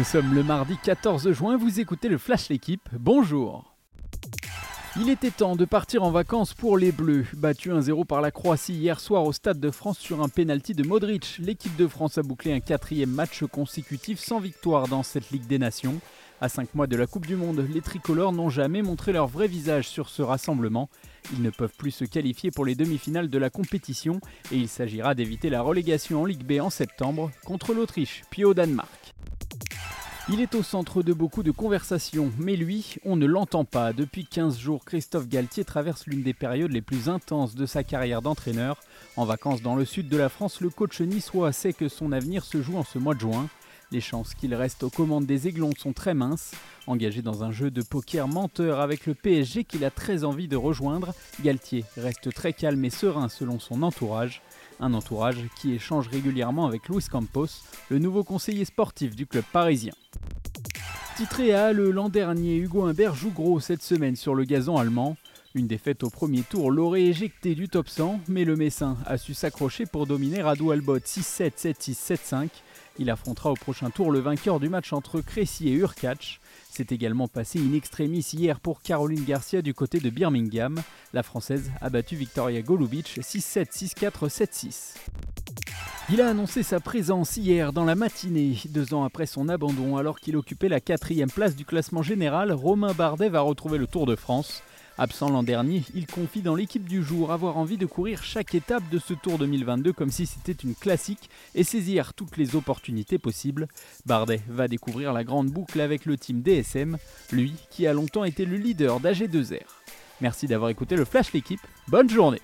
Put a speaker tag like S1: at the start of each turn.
S1: Nous sommes le mardi 14 juin, vous écoutez le Flash L'équipe, bonjour il était temps de partir en vacances pour les Bleus. Battu 1-0 par la Croatie hier soir au Stade de France sur un pénalty de Modric, l'équipe de France a bouclé un quatrième match consécutif sans victoire dans cette Ligue des Nations. À cinq mois de la Coupe du Monde, les tricolores n'ont jamais montré leur vrai visage sur ce rassemblement. Ils ne peuvent plus se qualifier pour les demi-finales de la compétition et il s'agira d'éviter la relégation en Ligue B en septembre contre l'Autriche, puis au Danemark. Il est au centre de beaucoup de conversations, mais lui, on ne l'entend pas. Depuis 15 jours, Christophe Galtier traverse l'une des périodes les plus intenses de sa carrière d'entraîneur. En vacances dans le sud de la France, le coach niçois sait que son avenir se joue en ce mois de juin. Les chances qu'il reste aux commandes des Aiglons sont très minces. Engagé dans un jeu de poker menteur avec le PSG qu'il a très envie de rejoindre, Galtier reste très calme et serein selon son entourage. Un entourage qui échange régulièrement avec Luis Campos, le nouveau conseiller sportif du club parisien. Titré à le l'an dernier, Hugo Humbert joue gros cette semaine sur le gazon allemand. Une défaite au premier tour l'aurait éjecté du top 100, mais le Messin a su s'accrocher pour dominer Radu Albot 6-7, 7-6, 7-5. Il affrontera au prochain tour le vainqueur du match entre Crécy et Urkach. C'est également passé in extremis hier pour Caroline Garcia du côté de Birmingham. La Française a battu Victoria Golubic 6-7, 6-4, 7-6. Il a annoncé sa présence hier dans la matinée, deux ans après son abandon, alors qu'il occupait la quatrième place du classement général. Romain Bardet va retrouver le Tour de France. Absent l'an dernier, il confie dans l'équipe du jour avoir envie de courir chaque étape de ce Tour 2022 comme si c'était une classique et saisir toutes les opportunités possibles. Bardet va découvrir la grande boucle avec le team DSM, lui qui a longtemps été le leader d'AG2R. Merci d'avoir écouté le Flash l'équipe, bonne journée